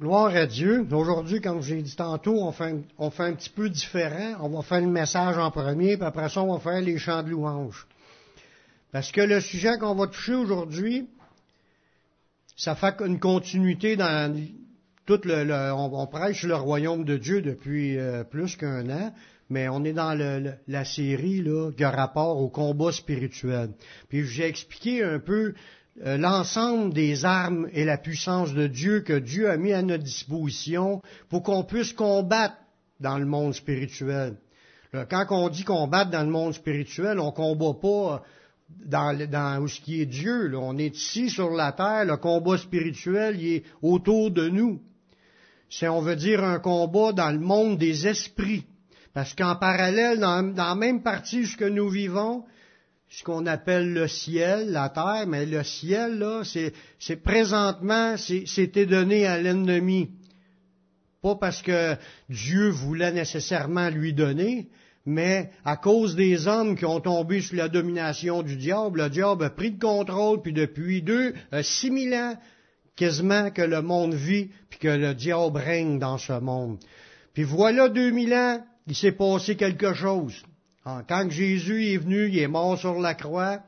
Gloire à Dieu. Aujourd'hui, comme j'ai dit tantôt, on fait, un, petit peu différent. On va faire le message en premier, puis après ça, on va faire les chants de louange. Parce que le sujet qu'on va toucher aujourd'hui, ça fait une continuité dans tout le, on, prêche le royaume de Dieu depuis euh, plus qu'un an, mais on est dans le, la série là, qui rapport au combat spirituel. Puis j'ai expliqué un peu l'ensemble des armes et la puissance de Dieu que Dieu a mis à notre disposition pour qu'on puisse combattre dans le monde spirituel. Quand on dit combattre dans le monde spirituel, on combat pas dans, dans ce qui est Dieu. On est ici sur la terre, le combat spirituel il est autour de nous. C'est, on veut dire, un combat dans le monde des esprits. Parce qu'en parallèle, dans, dans la même partie ce que nous vivons, ce qu'on appelle le ciel, la terre, mais le ciel, là, c'est, présentement, c'était donné à l'ennemi. Pas parce que Dieu voulait nécessairement lui donner, mais à cause des hommes qui ont tombé sous la domination du diable, le diable a pris le contrôle, puis depuis deux, euh, six mille ans, quasiment que le monde vit, puis que le diable règne dans ce monde. Puis voilà deux mille ans, il s'est passé quelque chose. Quand Jésus est venu, il est mort sur la croix,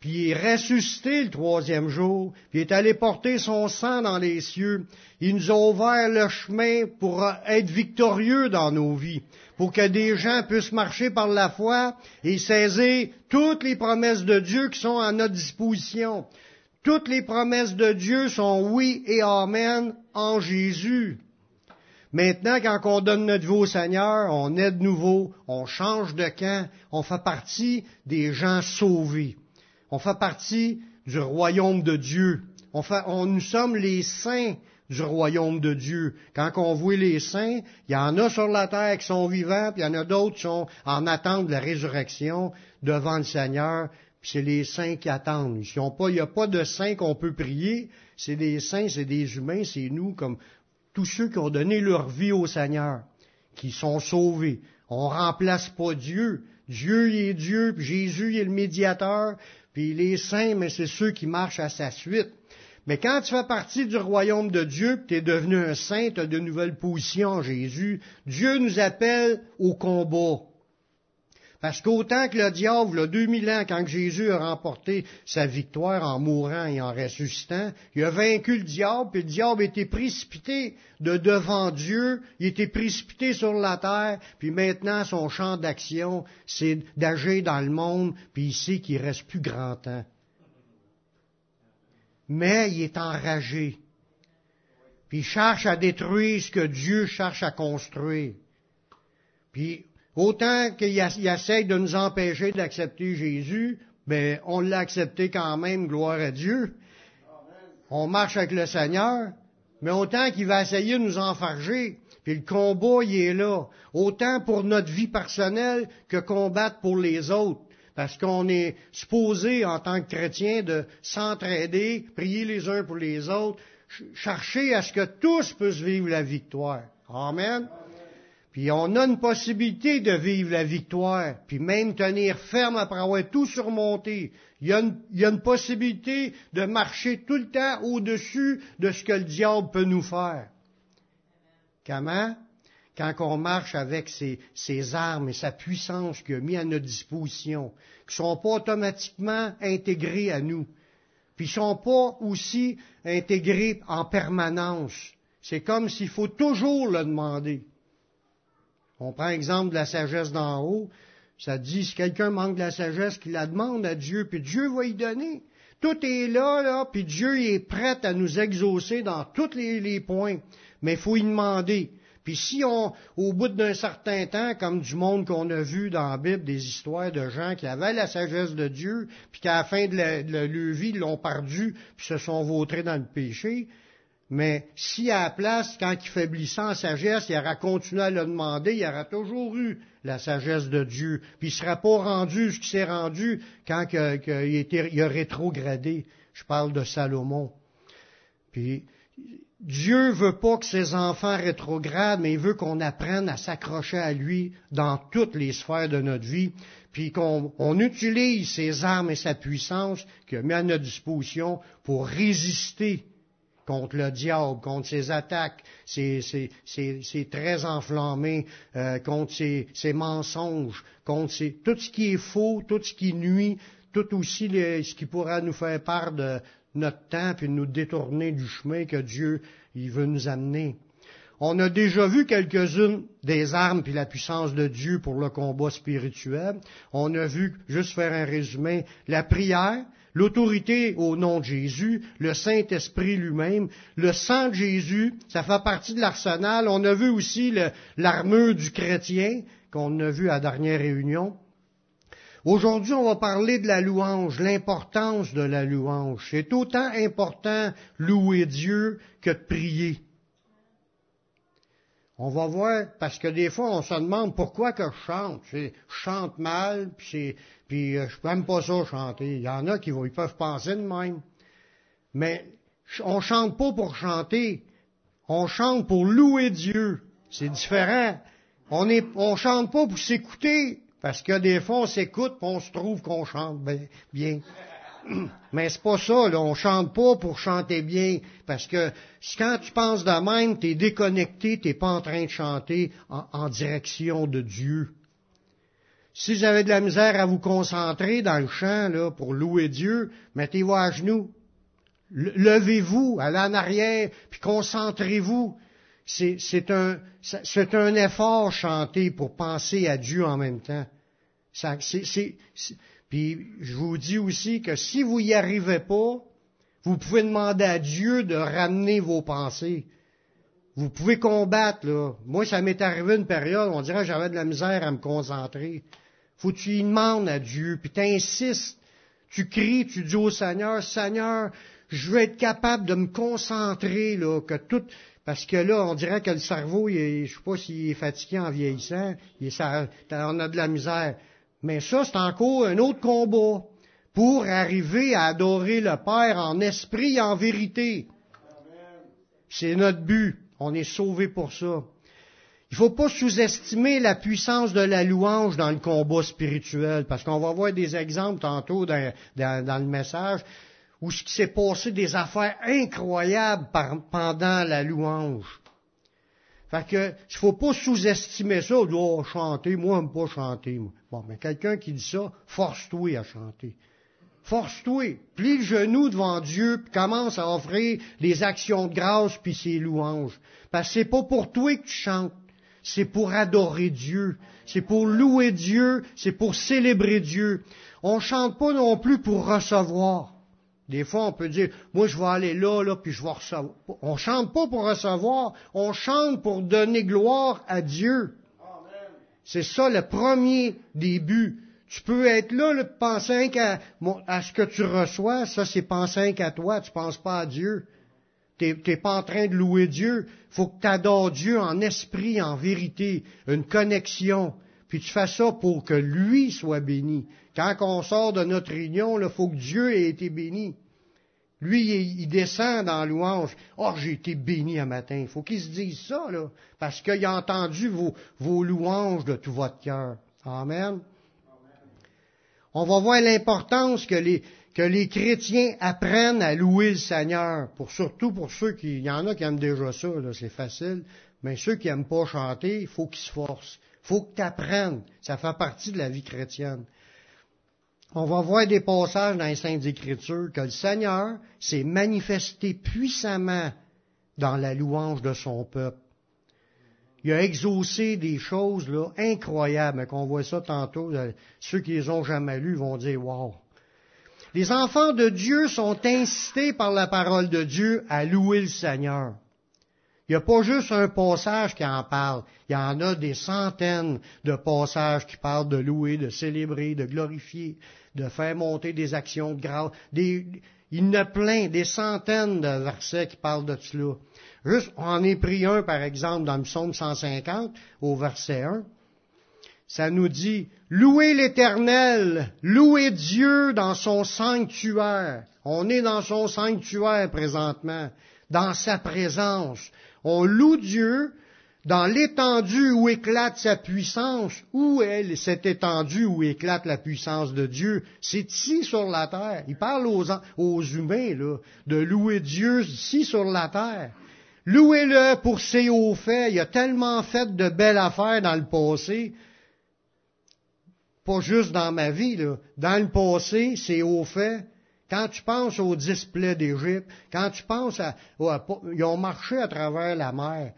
puis il est ressuscité le troisième jour, puis il est allé porter son sang dans les cieux. Il nous a ouvert le chemin pour être victorieux dans nos vies, pour que des gens puissent marcher par la foi et saisir toutes les promesses de Dieu qui sont à notre disposition. Toutes les promesses de Dieu sont oui et amen en Jésus. Maintenant, quand on donne notre vie au Seigneur, on est de nouveau, on change de camp, on fait partie des gens sauvés. On fait partie du royaume de Dieu. On on, nous sommes les saints du royaume de Dieu. Quand on voit les saints, il y en a sur la terre qui sont vivants, puis il y en a d'autres qui sont en attente de la résurrection devant le Seigneur. Puis c'est les saints qui attendent. il n'y a pas de saints qu'on peut prier. C'est des saints, c'est des humains, c'est nous comme tous ceux qui ont donné leur vie au Seigneur, qui sont sauvés. On remplace pas Dieu. Dieu il est Dieu, puis Jésus il est le médiateur, puis les saints, mais c'est ceux qui marchent à sa suite. Mais quand tu fais partie du royaume de Dieu, tu es devenu un saint, tu de nouvelles positions Jésus, Dieu nous appelle au combat. Parce qu'autant que le diable, il 2000 ans, quand Jésus a remporté sa victoire en mourant et en ressuscitant, il a vaincu le diable, puis le diable était précipité de devant Dieu, il était précipité sur la terre, puis maintenant son champ d'action, c'est d'agir dans le monde, puis il sait qu'il reste plus grand temps. Mais il est enragé. Puis il cherche à détruire ce que Dieu cherche à construire. Puis Autant qu'il essaie de nous empêcher d'accepter Jésus, ben, on l'a accepté quand même, gloire à Dieu. On marche avec le Seigneur, mais autant qu'il va essayer de nous enfarger, puis le combat, il est là. Autant pour notre vie personnelle que combattre pour les autres. Parce qu'on est supposé, en tant que chrétien, de s'entraider, prier les uns pour les autres, chercher à ce que tous puissent vivre la victoire. Amen. Puis on a une possibilité de vivre la victoire, puis même tenir ferme après avoir tout surmonté. Il y, a une, possibilité de marcher tout le temps au-dessus de ce que le diable peut nous faire. Comment? Quand on marche avec ses, ses armes et sa puissance qu'il a mis à notre disposition, qui ne sont pas automatiquement intégrées à nous, puis ne sont pas aussi intégrées en permanence. C'est comme s'il faut toujours le demander. On prend exemple de la sagesse d'en haut. Ça dit, si quelqu'un manque de la sagesse, qu'il la demande à Dieu, puis Dieu va y donner. Tout est là, là, puis Dieu est prêt à nous exaucer dans tous les, points. Mais il faut y demander. Puis si on, au bout d'un certain temps, comme du monde qu'on a vu dans la Bible, des histoires de gens qui avaient la sagesse de Dieu, puis qu'à la fin de, la, de leur vie, ils l'ont perdu, puis se sont vautrés dans le péché, mais si à la place, quand il faiblissait en sagesse, il aura continué à le demander, il aura toujours eu la sagesse de Dieu. Puis il ne sera pas rendu ce qui s'est rendu quand il, a rétrogradé. Je parle de Salomon. Puis Dieu veut pas que ses enfants rétrogradent, mais il veut qu'on apprenne à s'accrocher à lui dans toutes les sphères de notre vie, puis qu'on utilise ses armes et sa puissance qu'il a mis à notre disposition pour résister contre le diable, contre ses attaques, ses, traits enflammés, euh, contre ses, mensonges, contre tout ce qui est faux, tout ce qui nuit, tout aussi ce qui pourra nous faire part de notre temps et nous détourner du chemin que Dieu il veut nous amener. On a déjà vu quelques-unes des armes puis la puissance de Dieu pour le combat spirituel. On a vu, juste faire un résumé, la prière, l'autorité au nom de Jésus, le Saint-Esprit lui-même, le sang de Jésus, ça fait partie de l'arsenal. On a vu aussi l'armure du chrétien, qu'on a vu à la dernière réunion. Aujourd'hui, on va parler de la louange, l'importance de la louange. C'est autant important louer Dieu que de prier. On va voir, parce que des fois, on se demande pourquoi que je chante. Je chante mal, puis, puis euh, je n'aime pas ça chanter. Il y en a qui ils peuvent penser de même. Mais on chante pas pour chanter. On chante pour louer Dieu. C'est différent. On on chante pas pour s'écouter. Parce que des fois, on s'écoute, on se trouve qu'on chante bien. Mais c'est pas ça, là. On chante pas pour chanter bien. Parce que quand tu penses de même, tu es déconnecté, t'es pas en train de chanter en, direction de Dieu. Si vous avez de la misère à vous concentrer dans le chant, là, pour louer Dieu, mettez-vous à genoux. Levez-vous, allez en arrière, puis concentrez-vous. C'est un, effort chanter pour penser à Dieu en même temps. Ça, puis je vous dis aussi que si vous n'y arrivez pas, vous pouvez demander à Dieu de ramener vos pensées. Vous pouvez combattre, là. Moi, ça m'est arrivé une période, on dirait que j'avais de la misère à me concentrer. Faut que tu y demandes à Dieu, puis tu insistes, tu cries, tu dis au Seigneur, Seigneur, je veux être capable de me concentrer, là, que tout, parce que là, on dirait que le cerveau, il je sais pas s'il est fatigué en vieillissant, il on a de la misère. Mais ça, c'est encore un autre combat pour arriver à adorer le Père en esprit et en vérité. C'est notre but. On est sauvé pour ça. Il ne faut pas sous-estimer la puissance de la louange dans le combat spirituel, parce qu'on va voir des exemples tantôt dans, le message où ce qui s'est passé des affaires incroyables pendant la louange. Fait que, il faut pas sous-estimer ça, oh, chanter, moi, j'aime pas chanter, Bon, mais quelqu'un qui dit ça, force-toi à chanter. Force-toi. Plie le genou devant Dieu, puis commence à offrir les actions de grâce puis ses louanges. Parce que c'est pas pour toi que tu chantes. C'est pour adorer Dieu. C'est pour louer Dieu. C'est pour célébrer Dieu. On chante pas non plus pour recevoir. Des fois, on peut dire, moi, je vais aller là, là, puis je vais recevoir. On chante pas pour recevoir, on chante pour donner gloire à Dieu. C'est ça le premier début. Tu peux être là, là penser à, à, ce que tu reçois, ça c'est penser qu'à toi, tu penses pas à Dieu. Tu n'es pas en train de louer Dieu. faut que tu adores Dieu en esprit, en vérité, une connexion. Puis tu fais ça pour que lui soit béni. Quand on sort de notre réunion, il faut que Dieu ait été béni. Lui, il descend dans louange. Oh, j'ai été béni un matin. Il faut qu'il se dise ça, là, parce qu'il a entendu vos, louanges de tout votre cœur. Amen. On va voir l'importance que les, chrétiens apprennent à louer le Seigneur. Pour, surtout pour ceux qui, il y en a qui aiment déjà ça, c'est facile. Mais ceux qui n'aiment pas chanter, il faut qu'ils se forcent. Faut que tu apprennes. Ça fait partie de la vie chrétienne on va voir des passages dans les Saintes Écritures que le Seigneur s'est manifesté puissamment dans la louange de son peuple. Il a exaucé des choses là, incroyables, qu'on voit ça tantôt. Euh, ceux qui les ont jamais lus vont dire Wow! Les enfants de Dieu sont incités par la parole de Dieu à louer le Seigneur. Il n'y a pas juste un passage qui en parle. Il y en a des centaines de passages qui parlent de louer, de célébrer, de glorifier, de faire monter des actions de grâce. il y en a plein, des centaines de versets qui parlent de cela. Juste, on en est pris un, par exemple, dans le psaume 150, au verset 1. Ça nous dit, louez l'Éternel, louez Dieu dans son sanctuaire. On est dans son sanctuaire présentement, dans sa présence. On loue Dieu dans l'étendue où éclate sa puissance, où est cette étendue où éclate la puissance de Dieu? C'est ici sur la terre. Il parle aux, humains là, de louer Dieu ici sur la terre. Louez-le pour ses hauts faits. Il a tellement fait de belles affaires dans le passé. Pas juste dans ma vie, là. Dans le passé, ses hauts faits. Quand tu penses au display d'Égypte, quand tu penses à, ils ont marché à travers la mer.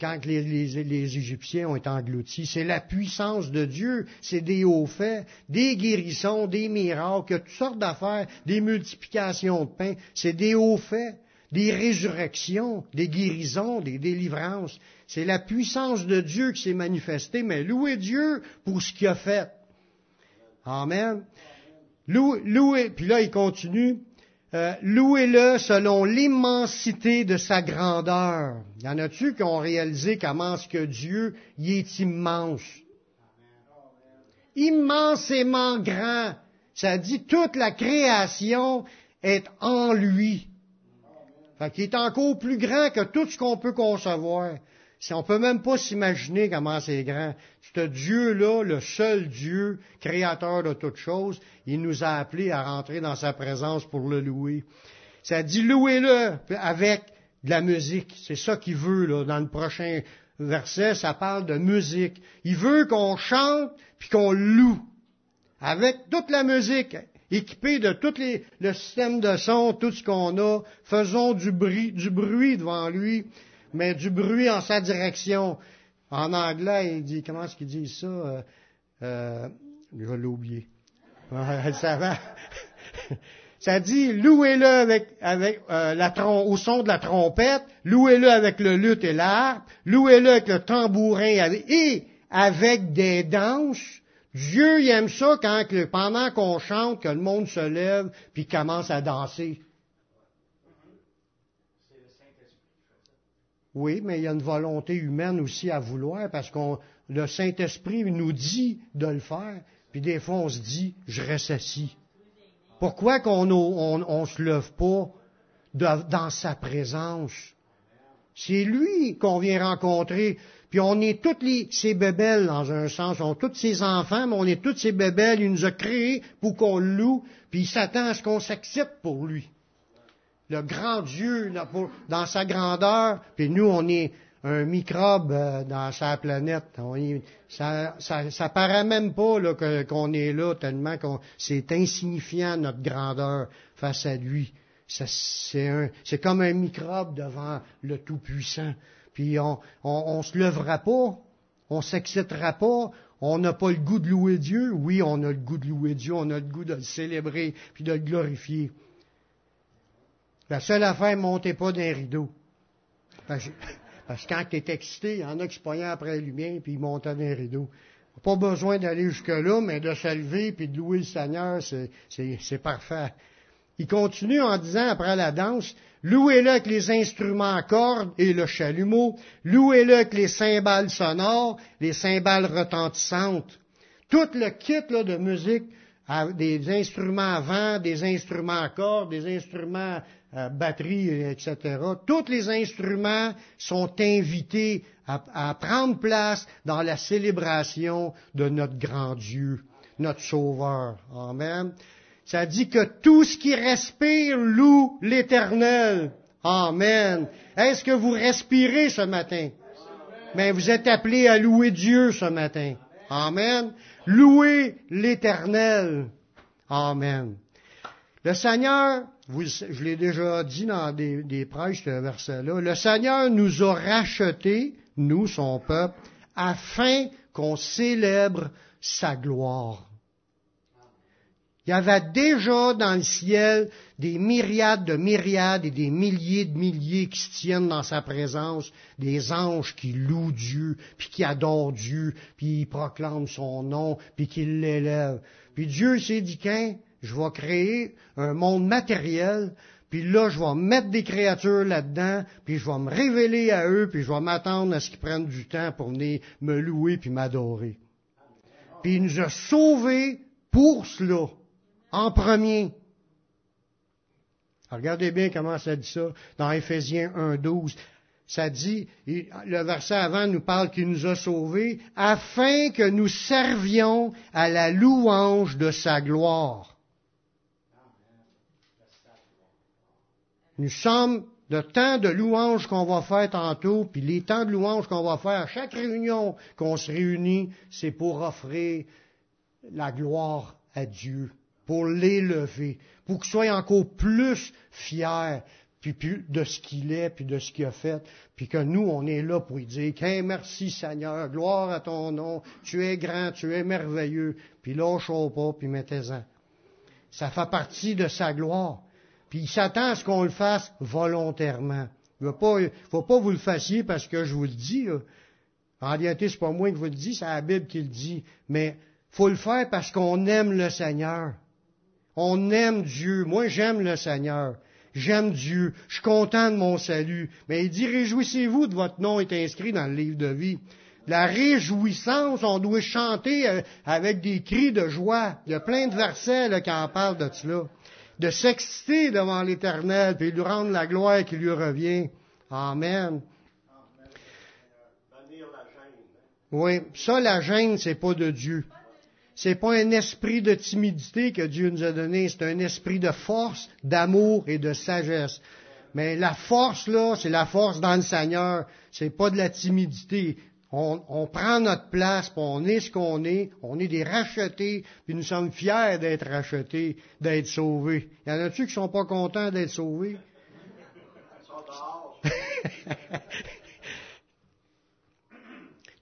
Quand les, les, Égyptiens ont été engloutis, c'est la puissance de Dieu, c'est des hauts faits, des guérissons, des miracles, toutes sortes d'affaires, des multiplications de pain, c'est des hauts faits, des résurrections, des guérisons, des délivrances. C'est la puissance de Dieu qui s'est manifestée, mais louez Dieu pour ce qu'il a fait. Amen. Louez, puis là il continue, euh, louez-le selon l'immensité de sa grandeur. Y en a-tu qui ont réalisé comment ce que Dieu y est immense? Immensément grand. Ça dit toute la création est en lui. Fait qu'il est encore plus grand que tout ce qu'on peut concevoir. Si on peut même pas s'imaginer comment c'est grand. Ce Dieu-là, le seul Dieu, créateur de toutes choses, il nous a appelés à rentrer dans sa présence pour le louer. Ça dit louez-le avec de la musique. C'est ça qu'il veut, là. Dans le prochain verset, ça parle de musique. Il veut qu'on chante puis qu'on loue. Avec toute la musique, équipée de tout les, le système de son, tout ce qu'on a, faisons du bruit devant lui mais du bruit en sa direction. En anglais, il dit, comment est-ce qu'il dit ça? Euh, euh, je ça dit, louez-le avec, avec euh, la au son de la trompette, louez-le avec le luth et l'harpe, louez-le avec le tambourin et avec des danses. Dieu il aime ça quand pendant qu'on chante, que le monde se lève puis commence à danser. Oui, mais il y a une volonté humaine aussi à vouloir parce que le Saint-Esprit nous dit de le faire, puis des fois on se dit, je reste assis. Pourquoi qu'on ne se lève pas dans sa présence? C'est lui qu'on vient rencontrer. Puis on est toutes ses bébelles dans un sens, on est tous ses enfants, mais on est toutes ses bébelles. Il nous a créés pour qu'on loue, puis il s'attend à ce qu'on s'accepte pour lui le grand Dieu dans sa grandeur, puis nous, on est un microbe euh, dans sa planète. ça, ça, paraît même pas qu'on est là tellement qu'on c'est insignifiant notre grandeur face à lui. C'est comme un microbe devant le Tout-Puissant. Puis on, on, se lèvera pas, on s'excitera pas, on n'a pas le goût de louer Dieu. Oui, on a le goût de louer Dieu, on a le goût de le célébrer puis de le glorifier. La seule affaire, montez pas d'un rideau. Parce, que quand tu es excité, il y en a qui se poignaient après la lumière puis ils montaient d'un rideau. Pas besoin d'aller jusque-là, mais de se lever puis de louer le Seigneur, c'est parfait. Il continue en disant après la danse, louez-le avec les instruments à cordes et le chalumeau, louez-le avec les cymbales sonores, les cymbales retentissantes. Tout le kit de musique, des instruments à vent, des instruments à cordes, des instruments euh, batterie, etc. Tous les instruments sont invités à, prendre place dans la célébration de notre grand Dieu, notre Sauveur. Amen. Ça dit que tout ce qui respire loue l'Éternel. Amen. Est-ce que vous respirez ce matin? Mais vous êtes appelés à louer Dieu ce matin. Amen. Louez l'Éternel. Amen. Le Seigneur je l'ai déjà dit dans des, prêches, ce verset-là, le Seigneur nous a rachetés, nous, son peuple, afin qu'on célèbre sa gloire. Il y avait déjà dans le ciel des myriades de myriades et des milliers de milliers qui se tiennent dans sa présence, des anges qui louent Dieu, puis qui adorent Dieu, puis qui proclament son nom, puis qui l'élèvent. Puis Dieu s'est dit qu'un, je vais créer un monde matériel, puis là, je vais mettre des créatures là-dedans, puis je vais me révéler à eux, puis je vais m'attendre à ce qu'ils prennent du temps pour venir me louer puis m'adorer. Puis il nous a sauvés pour cela, en premier. regardez bien comment ça dit ça dans Éphésiens 1.12. ça dit, le verset avant nous parle qu'il nous a sauvés, afin que nous servions à la louange de sa gloire. Nous sommes le temps de louange qu'on va faire tantôt, puis les temps de louange qu'on va faire à chaque réunion qu'on se réunit, c'est pour offrir la gloire à Dieu, pour l'élever, pour qu'il soit encore plus fier puis, de ce qu'il est, puis de ce qu'il a fait, puis que nous, on est là pour lui dire, qu'un merci Seigneur, gloire à ton nom, tu es grand, tu es merveilleux, puis lâche-toi pas, puis mettez-en. Ça fait partie de sa gloire. Puis il s'attend à ce qu'on le fasse volontairement. Il ne pas, faut pas vous le fassiez parce que je vous le dis. En réalité, c'est pas moi qui vous le dis, c'est la Bible qui le dit. Mais faut le faire parce qu'on aime le Seigneur. On aime Dieu. Moi, j'aime le Seigneur. J'aime Dieu. Je suis content de mon salut. Mais il dit, réjouissez-vous de votre nom est inscrit dans le livre de vie. La réjouissance, on doit chanter euh, avec des cris de joie. Il y a plein de versets là, qui en parlent de cela de s'exciter devant l'Éternel, puis lui rendre la gloire qui lui revient. Amen. Oui, ça, la gêne, c'est pas de Dieu. C'est pas un esprit de timidité que Dieu nous a donné, c'est un esprit de force, d'amour et de sagesse. Mais la force, là, c'est la force dans le Seigneur. C'est pas de la timidité. On, prend notre place, puis on est ce qu'on est, on est des rachetés, puis nous sommes fiers d'être rachetés, d'être sauvés. Y en a-tu qui sont pas contents d'être sauvés?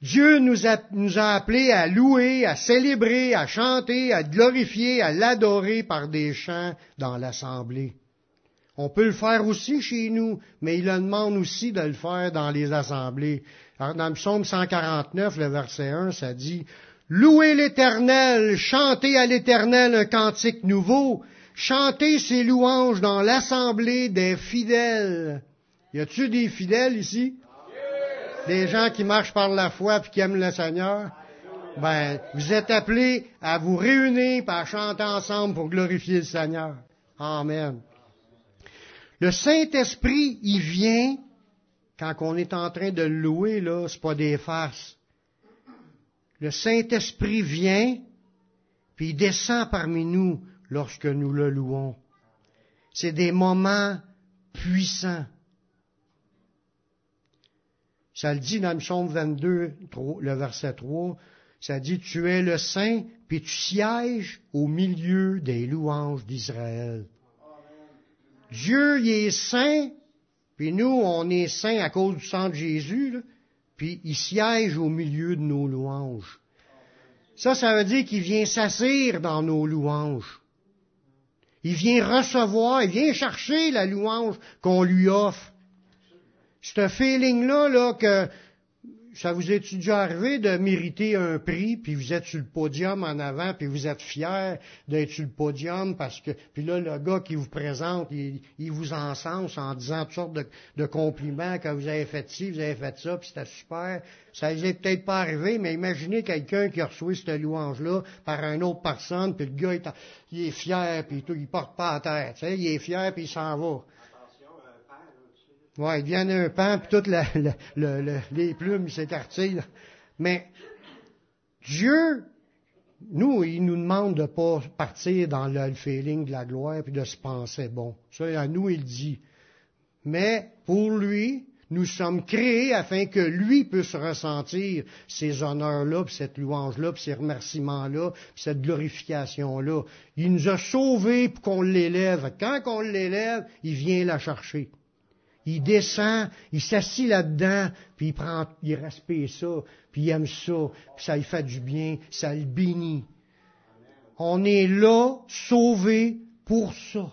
Dieu nous a, appelés à louer, à célébrer, à chanter, à glorifier, à l'adorer par des chants dans l'assemblée. On peut le faire aussi chez nous, mais il le demande aussi de le faire dans les assemblées. Dans le psaume 149, le verset 1, ça dit, Louez l'Éternel, chantez à l'Éternel un cantique nouveau, chantez ses louanges dans l'assemblée des fidèles. Y a-tu des fidèles ici? Des gens qui marchent par la foi et qui aiment le Seigneur? Ben, vous êtes appelés à vous réunir et à chanter ensemble pour glorifier le Seigneur. Amen. Le Saint-Esprit, il vient quand on est en train de le louer, là, c'est pas des farces. Le Saint-Esprit vient, puis il descend parmi nous lorsque nous le louons. C'est des moments puissants. Ça le dit dans le psaume 22, le verset 3, ça dit, tu es le Saint, puis tu sièges au milieu des louanges d'Israël. Dieu, il est saint, puis nous, on est saints à cause du sang de Jésus, puis il siège au milieu de nos louanges. Ça, ça veut dire qu'il vient s'asseoir dans nos louanges. Il vient recevoir, il vient chercher la louange qu'on lui offre. C'est feeling-là, là, que ça vous est déjà arrivé de mériter un prix, puis vous êtes sur le podium en avant, puis vous êtes fier d'être sur le podium parce que, puis là, le gars qui vous présente, il, vous encense en disant toutes sortes de, compliments que vous avez fait ci, vous avez fait ça, puis c'était super. Ça ne est peut-être pas arrivé, mais imaginez quelqu'un qui a reçu cette louange-là par une autre personne, puis le gars, il est fier, puis tout, il porte pas à terre, tu sais, il est fier, puis il s'en va. Ouais, il vient un pan, puis toutes les plumes s'écartillent. Mais Dieu, nous, il nous demande de pas partir dans le feeling de la gloire puis de se penser bon. Ça, à nous, il dit. Mais pour lui, nous sommes créés afin que lui puisse ressentir ces honneurs-là, puis cette louange-là, puis ces remerciements-là, puis cette glorification-là. Il nous a sauvés pour qu'on l'élève. Quand on l'élève, il vient la chercher il descend, il s'assit là-dedans, puis il prend, il respire ça, puis il aime ça, puis ça lui fait du bien, ça le bénit. On est là, sauvé pour ça.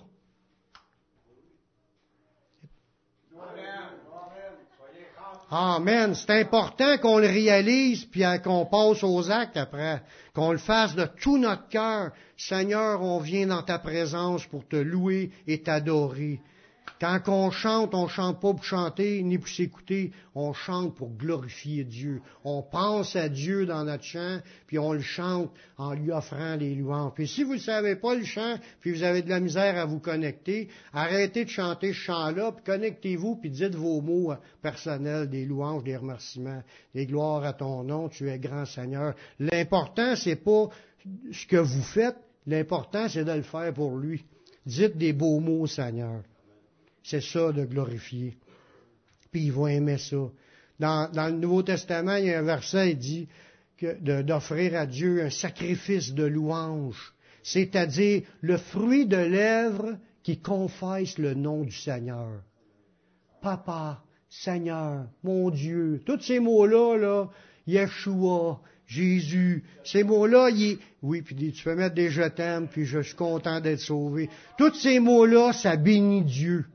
Amen. C'est important qu'on le réalise, puis qu'on passe aux actes après, qu'on le fasse de tout notre cœur. Seigneur, on vient dans ta présence pour te louer et t'adorer. Quand on chante, on chante pas pour chanter ni pour s'écouter, on chante pour glorifier Dieu. On pense à Dieu dans notre chant, puis on le chante en lui offrant les louanges. Puis si vous ne savez pas le chant, puis vous avez de la misère à vous connecter, arrêtez de chanter ce chant-là, puis connectez-vous, puis dites vos mots personnels, des louanges, des remerciements, des gloires à ton nom, tu es grand Seigneur. L'important, c'est pas ce que vous faites, l'important, c'est de le faire pour lui. Dites des beaux mots, Seigneur. C'est ça de glorifier. Puis ils vont aimer ça. Dans, le Nouveau Testament, il y a un verset qui dit d'offrir à Dieu un sacrifice de louange, c'est-à-dire le fruit de lèvres qui confesse le nom du Seigneur. Papa, Seigneur, mon Dieu, tous ces mots-là, là, Yeshua, Jésus, ces mots-là, oui, puis tu peux mettre des je t'aime, puis je suis content d'être sauvé. Tous ces mots-là, ça bénit Dieu.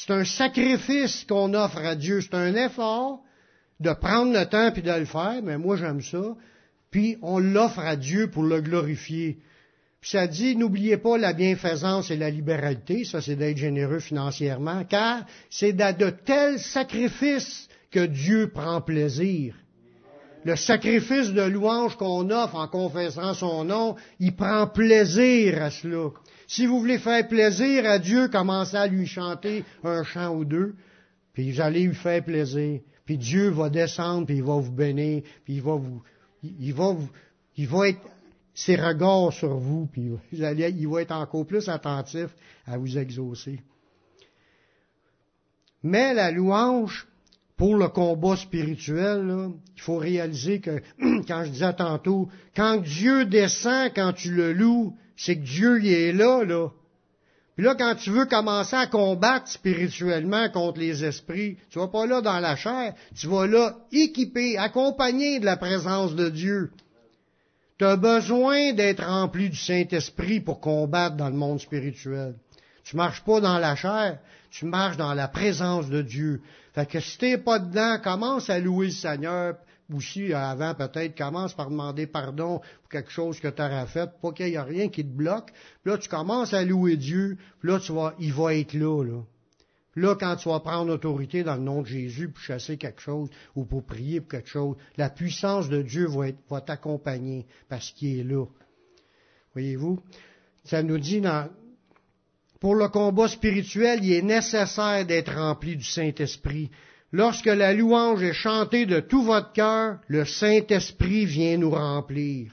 C'est un sacrifice qu'on offre à Dieu. C'est un effort de prendre le temps puis de le faire, mais moi j'aime ça. Puis on l'offre à Dieu pour le glorifier. Puis ça dit, n'oubliez pas la bienfaisance et la libéralité, ça c'est d'être généreux financièrement, car c'est de tels sacrifices que Dieu prend plaisir. Le sacrifice de louange qu'on offre en confessant son nom, il prend plaisir à cela. Si vous voulez faire plaisir à Dieu, commencez à lui chanter un chant ou deux, puis vous allez lui faire plaisir. Puis Dieu va descendre, puis il va vous bénir, puis il va vous, il va vous, il va être ses regards sur vous, puis vous il va être encore plus attentif à vous exaucer. Mais la louange, pour le combat spirituel, il faut réaliser que, quand je disais tantôt, quand Dieu descend, quand tu le loues, c'est que Dieu y est là, là. Puis là, quand tu veux commencer à combattre spirituellement contre les esprits, tu vas pas là dans la chair, tu vas là équipé, accompagné de la présence de Dieu. Tu as besoin d'être rempli du Saint-Esprit pour combattre dans le monde spirituel. Tu marches pas dans la chair, tu marches dans la présence de Dieu. Fait que si t'es pas dedans, commence à louer le Seigneur, aussi avant peut-être, commence par demander pardon pour quelque chose que tu auras fait, pas qu'il y ait rien qui te bloque. Puis là, tu commences à louer Dieu, puis là, tu vas, il va être là, là, quand tu vas prendre autorité dans le nom de Jésus pour chasser quelque chose ou pour prier pour quelque chose, la puissance de Dieu va, va t'accompagner parce qu'il est là. Voyez-vous? Ça nous dit dans, pour le combat spirituel, il est nécessaire d'être rempli du Saint-Esprit. Lorsque la louange est chantée de tout votre cœur, le Saint-Esprit vient nous remplir.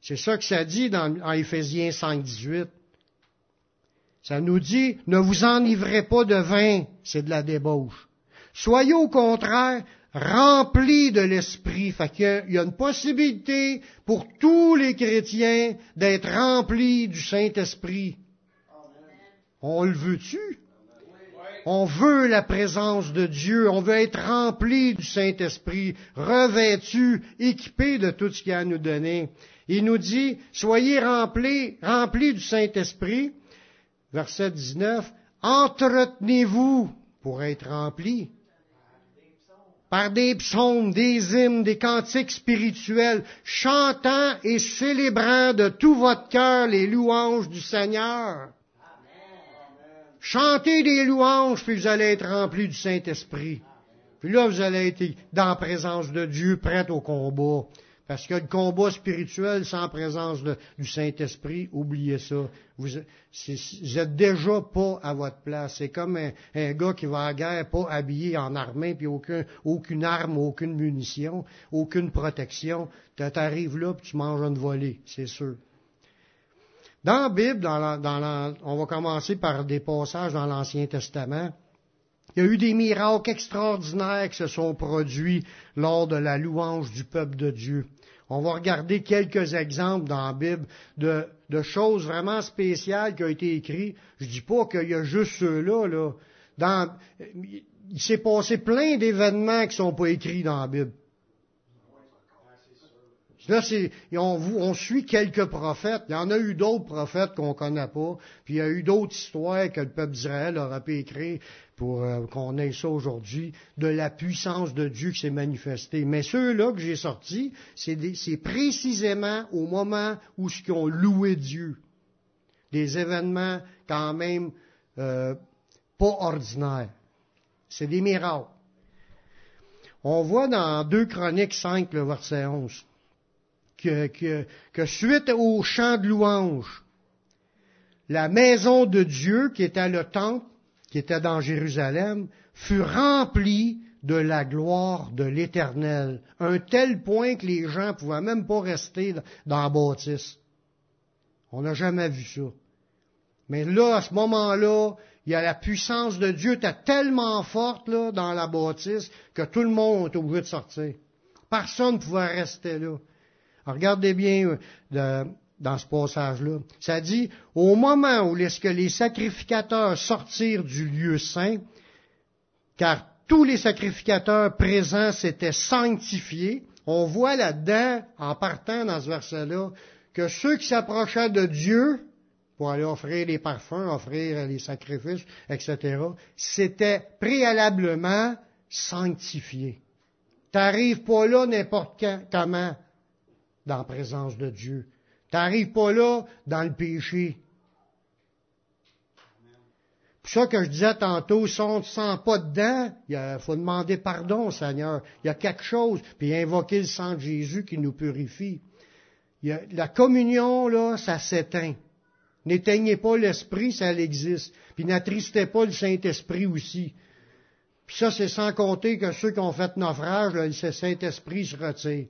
C'est ça que ça dit dans, en Éphésiens 5, 18. Ça nous dit, ne vous enivrez pas de vin, c'est de la débauche. Soyez au contraire remplis de l'Esprit. Fait qu'il y a une possibilité pour tous les chrétiens d'être remplis du Saint-Esprit. On le veut-tu? On veut la présence de Dieu, on veut être rempli du Saint-Esprit, revêtu, équipé de tout ce qu'il a à nous donner. Il nous dit, soyez remplis, remplis du Saint-Esprit. Verset 19, entretenez-vous pour être remplis par des psaumes, des hymnes, des cantiques spirituels, chantant et célébrant de tout votre cœur les louanges du Seigneur. Chantez des louanges, puis vous allez être remplis du Saint-Esprit. Puis là, vous allez être dans la présence de Dieu, prêt au combat. Parce que le combat spirituel sans présence du Saint-Esprit, oubliez ça. Vous, vous êtes déjà pas à votre place. C'est comme un, gars qui va à la guerre, pas habillé en armée, puis aucun, aucune arme, aucune munition, aucune protection. Tu arrives là, puis tu manges une volée, c'est sûr. Dans la Bible, on va commencer par des passages dans l'Ancien Testament. Il y a eu des miracles extraordinaires qui se sont produits lors de la louange du peuple de Dieu. On va regarder quelques exemples dans la Bible de, choses vraiment spéciales qui ont été écrites. Je dis pas qu'il y a juste ceux-là. Là. il s'est passé plein d'événements qui sont pas écrits dans la Bible. Là, c'est, on, on, suit quelques prophètes. Il y en a eu d'autres prophètes qu'on connaît pas. Puis il y a eu d'autres histoires que le peuple d'Israël aurait pu écrire pour euh, qu'on ait ça aujourd'hui, de la puissance de Dieu qui s'est manifestée. Mais ceux-là que j'ai sortis, c'est, précisément au moment où ils ont loué Dieu. Des événements quand même euh, pas ordinaires. C'est des miracles. On voit dans 2 Chroniques 5, le verset 11, que, que, suite au chant de louange, la maison de Dieu, qui était le temple, qui était dans Jérusalem, fut remplie de la gloire de l'Éternel, un tel point que les gens ne pouvaient même pas rester dans la bâtisse. On n'a jamais vu ça. Mais là, à ce moment-là, il y a la puissance de Dieu était tellement forte là, dans la bâtisse que tout le monde est obligé de sortir. Personne ne pouvait rester là. Regardez bien euh, dans ce passage-là. Ça dit, au moment où les sacrificateurs sortirent du lieu saint, car tous les sacrificateurs présents s'étaient sanctifiés, on voit là-dedans, en partant dans ce verset-là, que ceux qui s'approchaient de Dieu pour aller offrir les parfums, offrir les sacrifices, etc., s'étaient préalablement sanctifiés. T'arrives pas là n'importe comment dans la présence de Dieu. T'arrives pas là dans le péché. C'est ça que je disais tantôt, si on ne sent pas dedans, il faut demander pardon Seigneur. Il y a quelque chose, puis invoquer le sang de Jésus qui nous purifie. la communion, là, ça s'éteint. N'éteignez pas l'Esprit, ça existe. Puis n'attristez pas le Saint-Esprit aussi. Puis ça, c'est sans compter que ceux qui ont fait naufrage, le Saint-Esprit se retire.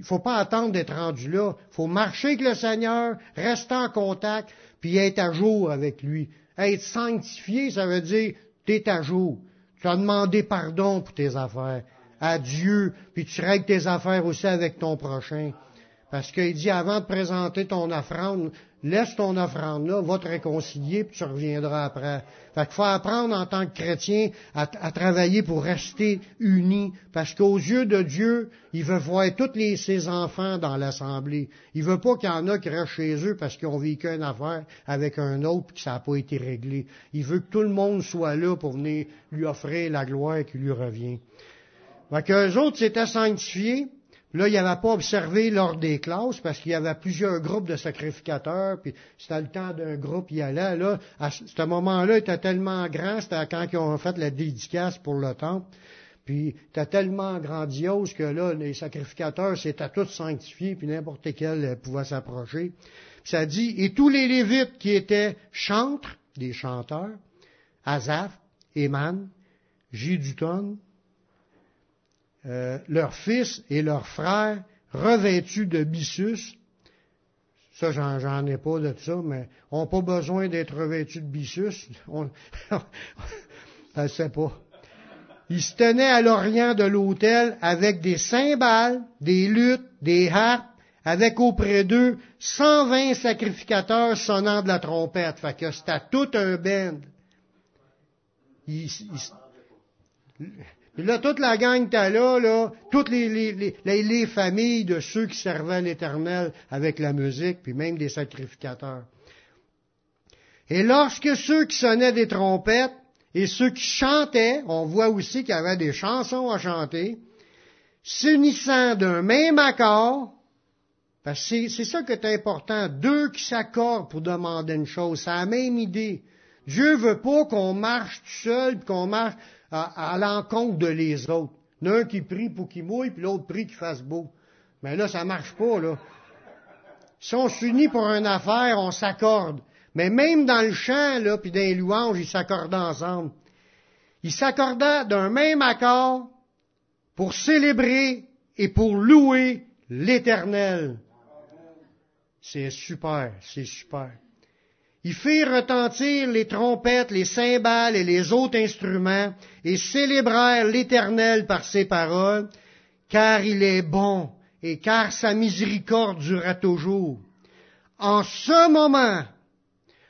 Il faut pas attendre d'être rendu là. Il faut marcher avec le Seigneur, rester en contact, puis être à jour avec lui. Être sanctifié, ça veut dire, tu à jour. Tu as demandé pardon pour tes affaires à Dieu, puis tu règles tes affaires aussi avec ton prochain. Parce qu'il dit, avant de présenter ton offrande, laisse ton offrande là, va te réconcilier, puis tu reviendras après. Fait qu'il faut apprendre en tant que chrétien à, travailler pour rester unis, parce qu'aux yeux de Dieu, il veut voir tous ses enfants dans l'assemblée. Il veut pas qu'il y en a qui restent chez eux parce qu'ils ont vécu une affaire avec un autre et que ça n'a pas été réglé. Il veut que tout le monde soit là pour venir lui offrir la gloire qui lui revient. Fait qu'eux autres s'étaient sanctifiés, Là, il n'avait pas observé lors des classes parce qu'il y avait plusieurs groupes de sacrificateurs, puis c'était le temps d'un groupe y allait. Là, à ce moment-là, il était tellement grand, c'était quand ils ont fait la dédicace pour le temple. Puis, c'était tellement grandiose que là, les sacrificateurs s'étaient tous sanctifiés, puis n'importe quel pouvait s'approcher. Ça dit, et tous les Lévites qui étaient chantres, des chanteurs, Azaph, Eman, Jiduton, euh, leurs fils et leurs frères revêtus de byssus. Ça, j'en ai pas de ça, mais on n'a pas besoin d'être revêtus de byssus. On ne sait pas. Ils se tenaient à l'orient de l'autel avec des cymbales, des luttes, des harpes, avec auprès d'eux 120 sacrificateurs sonnant de la trompette. Fait que c'était tout un band. Et là, toute la gang était là, là, toutes les, les, familles de ceux qui servaient l'Éternel avec la musique, puis même des sacrificateurs. Et lorsque ceux qui sonnaient des trompettes et ceux qui chantaient, on voit aussi qu'il y avait des chansons à chanter, s'unissant d'un même accord, parce que c'est ça qui est important, deux qui s'accordent pour demander une chose, c'est la même idée. Dieu veut pas qu'on marche tout seul, qu'on marche à, l'encontre de les autres. L'un qui prie pour qu'il mouille, puis l'autre prie qu'il fasse beau. Mais là, ça marche pas, là. Si on s'unit pour une affaire, on s'accorde. Mais même dans le chant, là, puis dans les louanges, ils s'accordaient ensemble. Ils s'accordaient d'un même accord pour célébrer et pour louer l'Éternel. C'est super, c'est super. Ils firent retentir les trompettes, les cymbales et les autres instruments, et célébrèrent l'Éternel par ses paroles, car il est bon, et car sa miséricorde durera toujours. En ce moment,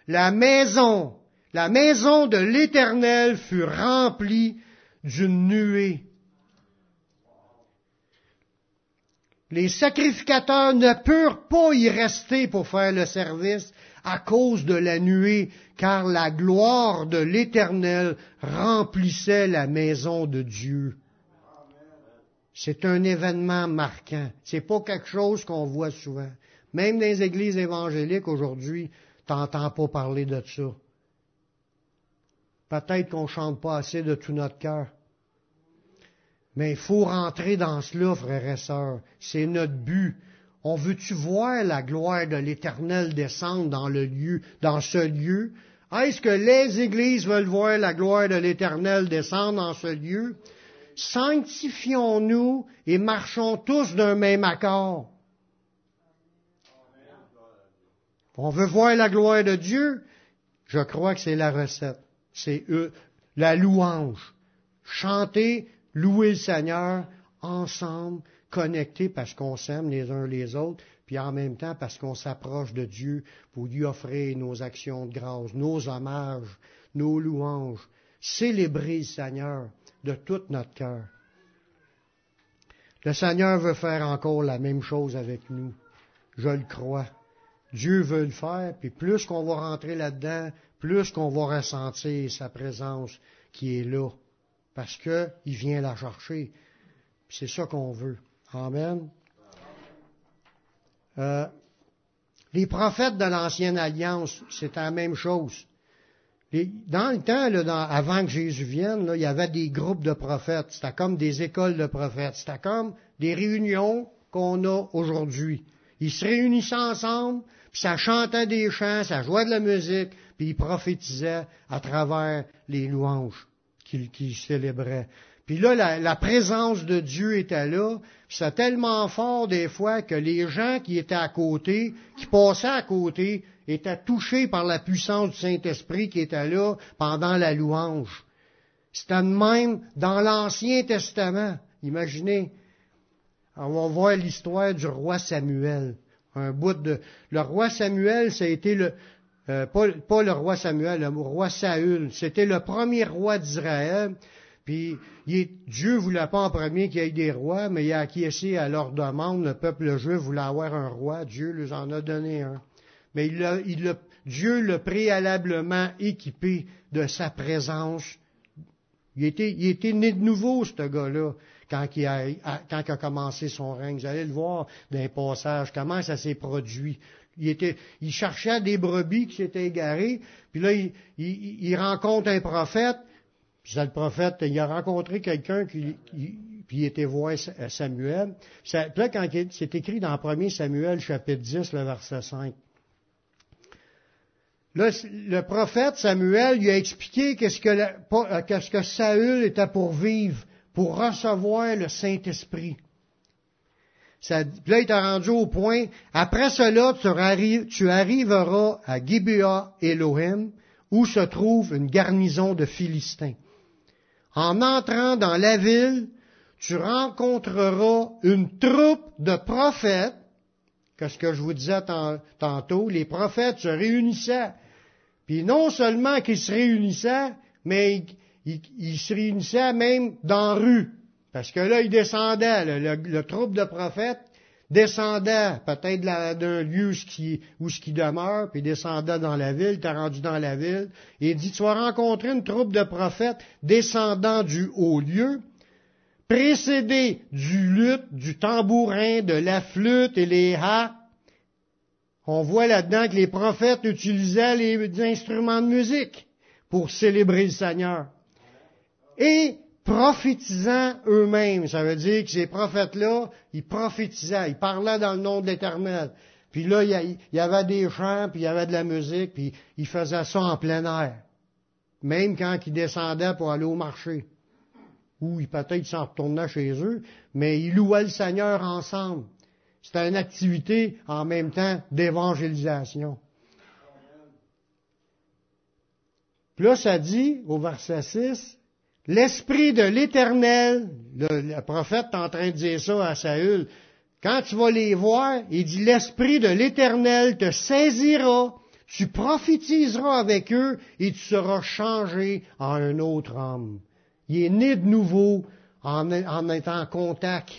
la maison, la maison de l'Éternel fut remplie d'une nuée. Les sacrificateurs ne purent pas y rester pour faire le service, à cause de la nuée, car la gloire de l'Éternel remplissait la maison de Dieu. C'est un événement marquant. C'est pas quelque chose qu'on voit souvent. Même dans les églises évangéliques aujourd'hui, t'entends pas parler de ça. Peut-être qu'on chante pas assez de tout notre cœur. Mais il faut rentrer dans cela, frères et sœurs. C'est notre but. On veut-tu voir la gloire de l'Éternel descendre dans le lieu, dans ce lieu? Est-ce que les églises veulent voir la gloire de l'Éternel descendre dans ce lieu? Sanctifions-nous et marchons tous d'un même accord. On veut voir la gloire de Dieu? Je crois que c'est la recette. C'est la louange. Chanter, louer le Seigneur ensemble, connectés parce qu'on s'aime les uns les autres, puis en même temps parce qu'on s'approche de Dieu pour lui offrir nos actions de grâce, nos hommages, nos louanges, célébrer le Seigneur de tout notre cœur. Le Seigneur veut faire encore la même chose avec nous. Je le crois. Dieu veut le faire, puis plus qu'on va rentrer là-dedans, plus qu'on va ressentir sa présence qui est là, parce qu'il vient la chercher. C'est ça qu'on veut. Amen. Euh, les prophètes de l'Ancienne Alliance, c'est la même chose. dans le temps, avant que Jésus vienne, il y avait des groupes de prophètes. C'était comme des écoles de prophètes. C'était comme des réunions qu'on a aujourd'hui. Ils se réunissaient ensemble, puis ça chantait des chants, ça jouait de la musique, puis ils prophétisaient à travers les louanges qu'ils célébraient. Puis là, la, présence de Dieu était là. C'est tellement fort des fois que les gens qui étaient à côté, qui passaient à côté, étaient touchés par la puissance du Saint-Esprit qui était là pendant la louange. C'était même dans l'Ancien Testament. Imaginez. On va voir l'histoire du roi Samuel. Un bout de. Le roi Samuel, ça a été le. Euh, pas le roi Samuel, le roi Saül. C'était le premier roi d'Israël. Puis Dieu voulait pas en premier qu'il y ait des rois, mais il a acquiescé à leur demande. Le peuple juif voulait avoir un roi. Dieu lui en a donné un. Mais il Dieu l'a préalablement équipé de sa présence. Il était, il né de nouveau, ce gars-là, quand il, a, quand il a commencé son règne. Vous allez le voir d'un passage, comment ça s'est produit. Il, était, il cherchait des brebis qui s'étaient égarées, puis là, il, il rencontre un prophète, puis le prophète, il a rencontré quelqu'un qui, puis il était voir Samuel. Ça, puis là, quand c'est écrit dans 1 Samuel, chapitre 10, le verset 5. Là, le prophète Samuel lui a expliqué qu'est-ce que, euh, qu'est-ce que Saül était pour vivre, pour recevoir le Saint-Esprit. Ça, là, il t'a rendu au point, après cela, tu, tu arriveras à Gibeah Elohim, où se trouve une garnison de Philistins. En entrant dans la ville, tu rencontreras une troupe de prophètes, qu'est-ce que je vous disais tantôt, les prophètes se réunissaient. Puis non seulement qu'ils se réunissaient, mais ils, se réunissaient même dans la rue. Parce que là, ils descendaient, le troupe de prophètes descendait peut-être d'un lieu où ce qui demeure, puis descendait dans la ville, t'as rendu dans la ville, et dit, tu vas rencontrer une troupe de prophètes descendant du haut lieu, précédés du luth, du tambourin, de la flûte et les ha. On voit là-dedans que les prophètes utilisaient les instruments de musique pour célébrer le Seigneur. Et prophétisant eux-mêmes. Ça veut dire que ces prophètes-là, ils prophétisaient, ils parlaient dans le nom de l'Éternel. Puis là, il y avait des chants, puis il y avait de la musique, puis ils faisaient ça en plein air. Même quand ils descendaient pour aller au marché. Ou peut-être s'en retournaient chez eux, mais ils louaient le Seigneur ensemble. C'était une activité en même temps d'évangélisation. Puis là, ça dit, au verset 6, L'Esprit de l'Éternel, le, prophète est en train de dire ça à Saül, quand tu vas les voir, il dit, l'Esprit de l'Éternel te saisira, tu prophétiseras avec eux et tu seras changé en un autre homme. Il est né de nouveau en, étant en contact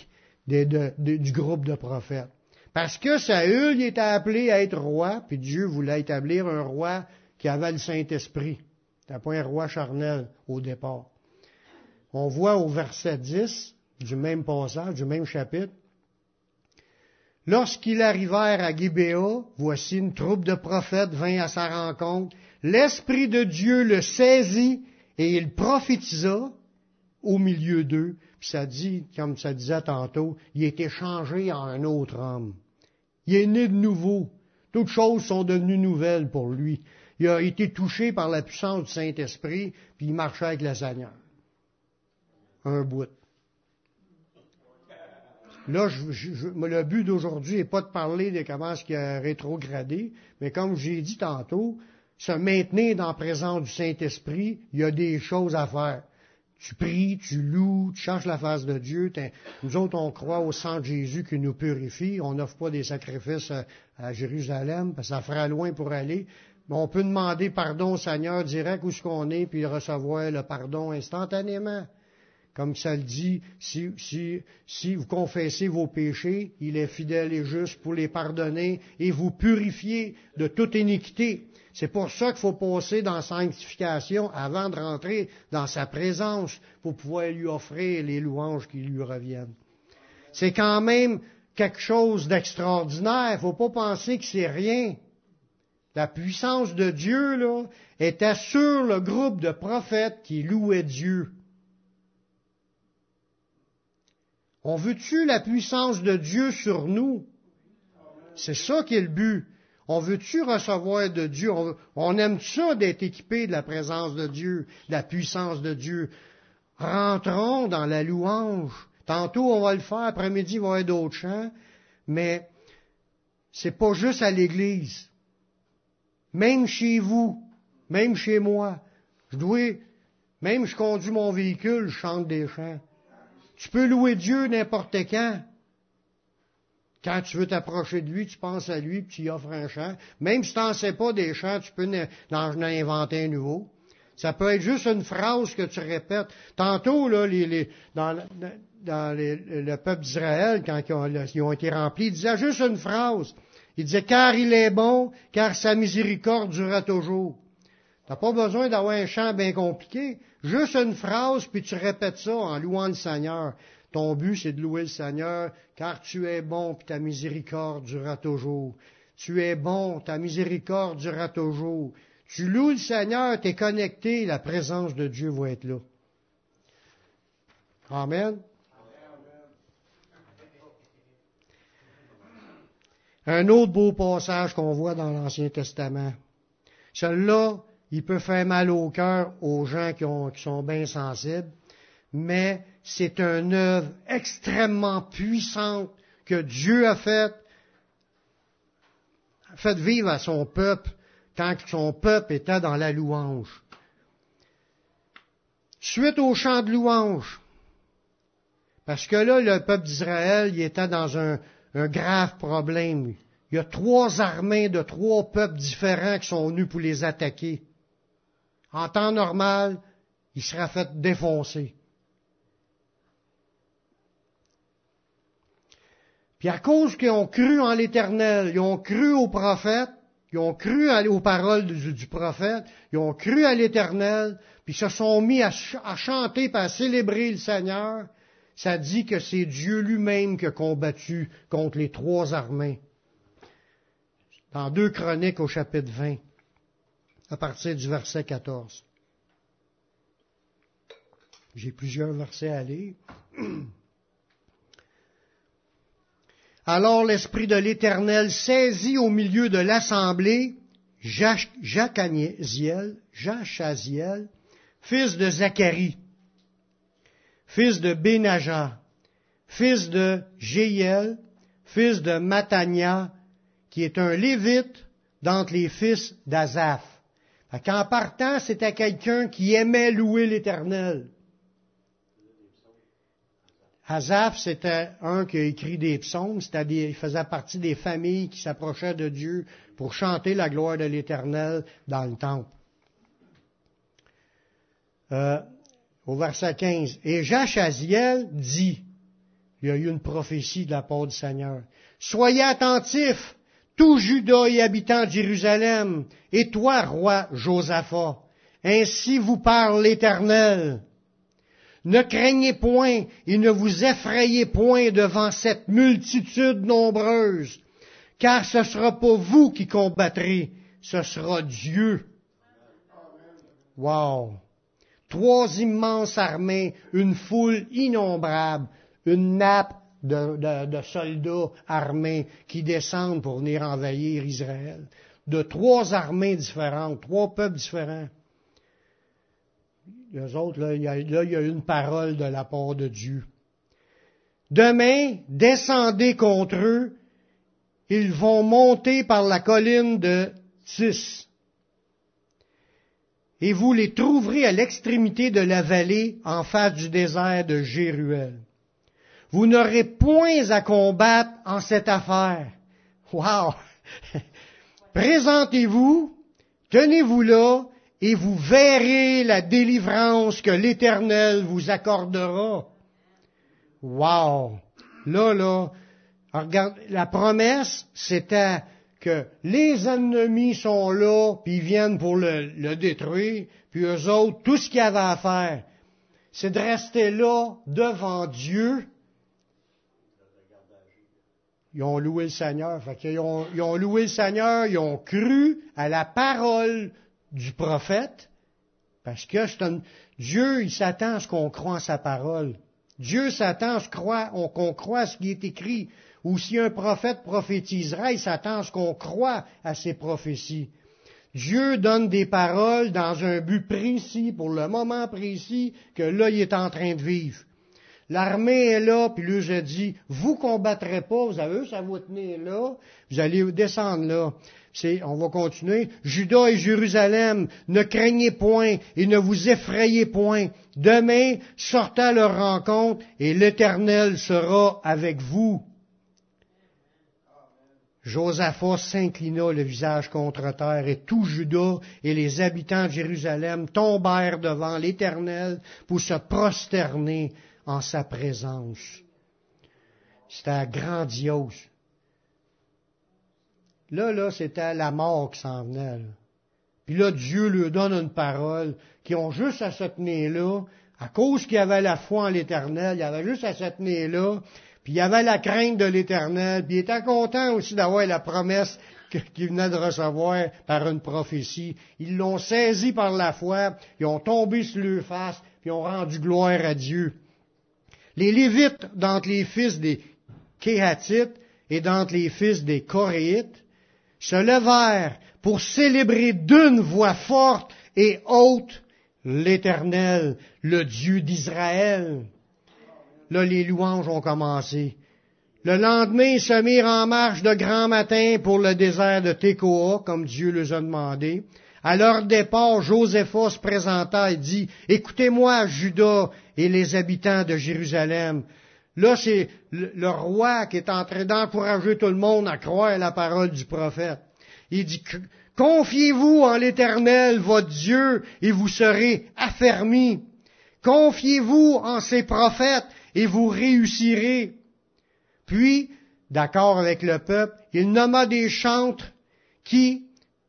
du groupe de prophètes. Parce que Saül il était appelé à être roi, puis Dieu voulait établir un roi qui avait le Saint-Esprit. C'était pas un roi charnel au départ on voit au verset 10 du même passage, du même chapitre, Lorsqu'ils arrivèrent à Gibéa, voici une troupe de prophètes vint à sa rencontre. L'Esprit de Dieu le saisit et il prophétisa au milieu d'eux, puis ça dit, comme ça disait tantôt, il été changé en un autre homme. Il est né de nouveau. Toutes choses sont devenues nouvelles pour lui. Il a été touché par la puissance du Saint-Esprit, puis il marchait avec le Seigneur. Un bout. Là, le but d'aujourd'hui n'est pas de parler de comment qui a rétrogradé, mais comme j'ai dit tantôt, se maintenir dans la présence du Saint-Esprit, il y a des choses à faire. Tu pries, tu loues, tu cherches la face de Dieu. Nous autres, on croit au sang de Jésus qui nous purifie. On n'offre pas des sacrifices à, Jérusalem, parce que ça fera loin pour aller. Mais on peut demander pardon au Seigneur direct où ce qu'on est, puis recevoir le pardon instantanément. Comme ça le dit, si, si, si vous confessez vos péchés, il est fidèle et juste pour les pardonner et vous purifier de toute iniquité. C'est pour ça qu'il faut passer dans la sanctification avant de rentrer dans sa présence pour pouvoir lui offrir les louanges qui lui reviennent. C'est quand même quelque chose d'extraordinaire. Il ne faut pas penser que c'est rien. La puissance de Dieu, là, était sur le groupe de prophètes qui louaient Dieu. On veut-tu la puissance de Dieu sur nous? C'est ça qui est le but. On veut-tu recevoir de Dieu? On, aime ça d'être équipé de la présence de Dieu, de la puissance de Dieu. Rentrons dans la louange. Tantôt, on va le faire, après-midi, il va y avoir d'autres chants, mais c'est pas juste à l'église. Même chez vous, même chez moi, je dois, même je conduis mon véhicule, je chante des chants. Tu peux louer Dieu n'importe quand. Quand tu veux t'approcher de lui, tu penses à lui, puis tu lui offres un chant. Même si tu n'en sais pas des chants, tu peux en inventer un nouveau. Ça peut être juste une phrase que tu répètes. Tantôt, là, dans, le peuple d'Israël, quand ils ont, été remplis, ils disaient juste une phrase. Ils disaient, car il est bon, car sa miséricorde durera toujours. Pas besoin d'avoir un chant bien compliqué. Juste une phrase, puis tu répètes ça en louant le Seigneur. Ton but, c'est de louer le Seigneur, car tu es bon, puis ta miséricorde durera toujours. Tu es bon, ta miséricorde durera toujours. Tu loues le Seigneur, tu es connecté, la présence de Dieu va être là. Amen. Un autre beau passage qu'on voit dans l'Ancien Testament. Celui-là, il peut faire mal au cœur aux gens qui, qui sont bien sensibles, mais c'est une œuvre extrêmement puissante que Dieu a faite, fait vivre à son peuple quand son peuple était dans la louange. Suite au chant de louange, parce que là, le peuple d'Israël, il était dans un, un, grave problème. Il y a trois armées de trois peuples différents qui sont venus pour les attaquer. En temps normal, il sera fait défoncer. Puis à cause qu'ils ont cru en l'Éternel, ils ont cru au prophète, ils ont cru aux paroles du, prophète, ils ont cru à l'Éternel, puis se sont mis à, chanter et à célébrer le Seigneur, ça dit que c'est Dieu lui-même qui a combattu contre les trois armées. Dans deux chroniques au chapitre 20, à partir du verset 14. J'ai plusieurs versets à lire. Alors l'Esprit de l'Éternel saisit au milieu de l'assemblée Jachaziel, fils de Zacharie, fils de Benaja, fils de Jéiel, fils de Matania, qui est un lévite d'entre les fils d'Azaph. En partant, c'était quelqu'un qui aimait louer l'Éternel. Azaph, c'était un qui a écrit des psaumes, c'est-à-dire il faisait partie des familles qui s'approchaient de Dieu pour chanter la gloire de l'Éternel dans le temple. Euh, au verset 15, et Jachaziel dit, il y a eu une prophétie de la part du Seigneur, Soyez attentifs, tout Judas et habitants de Jérusalem, et toi, roi Josaphat, ainsi vous parle l'Éternel. Ne craignez point et ne vous effrayez point devant cette multitude nombreuse, car ce sera pas vous qui combattrez, ce sera Dieu. Wow! trois immenses armées, une foule innombrable, une nappe de, soldats armés qui descendent pour venir envahir Israël. De trois armées différentes, trois peuples différents. Les autres, là, il y a une parole de la part de Dieu. Demain, descendez contre eux, ils vont monter par la colline de Tis. Et vous les trouverez à l'extrémité de la vallée en face du désert de Jéruel. Vous n'aurez point à combattre en cette affaire. Wow! Présentez-vous, tenez-vous là, et vous verrez la délivrance que l'Éternel vous accordera. Wow! Là, là, regarde, la promesse, c'était que les ennemis sont là, puis ils viennent pour le, le détruire, puis eux autres, tout ce qu'il y avait à faire, c'est de rester là devant Dieu. Ils ont loué le Seigneur. ils, ont, ils ont loué le Seigneur, ils ont cru à la parole du prophète, parce que Dieu, il s'attend à ce qu'on croit en sa parole. Dieu s'attend à ce qu'on croit à ce qui est écrit. Ou si un prophète prophétisera, il s'attend à ce qu'on croit à ses prophéties. Dieu donne des paroles dans un but précis, pour le moment précis, que là, il est en train de vivre. L'armée est là, puis lui, je dis, vous combattrez pas, vous avez ça vous tenir là, vous allez descendre là. C'est, on va continuer. Judas et Jérusalem, ne craignez point et ne vous effrayez point. Demain, sortez à leur rencontre et l'Éternel sera avec vous. Josaphat s'inclina le visage contre terre, et tout Judas et les habitants de Jérusalem tombèrent devant l'Éternel pour se prosterner en sa présence. C'était grandiose. Là, là, c'était la mort qui s'en venait. Puis là, Dieu leur donne une parole qui ont juste à se tenir là, à cause qu'il y avait la foi en l'Éternel, il y avait juste à se tenir là, puis il y avait la crainte de l'Éternel, puis il était content aussi d'avoir la promesse qu'il venait de recevoir par une prophétie. Ils l'ont saisi par la foi, ils ont tombé sur leur face, puis ont rendu gloire à Dieu. Les Lévites, d'entre les fils des Kéhatites et d'entre les fils des Coréites, se levèrent pour célébrer d'une voix forte et haute l'Éternel, le Dieu d'Israël. Là, les louanges ont commencé. Le lendemain, ils se mirent en marche de grand matin pour le désert de Tekoa, comme Dieu les a demandé. À leur départ, Josépha se présenta et dit, Écoutez-moi, Judas et les habitants de Jérusalem. Là, c'est le, roi qui est en train d'encourager tout le monde à croire à la parole du prophète. Il dit, Confiez-vous en l'Éternel, votre Dieu, et vous serez affermis. Confiez-vous en ses prophètes, et vous réussirez. Puis, d'accord avec le peuple, il nomma des chantres qui,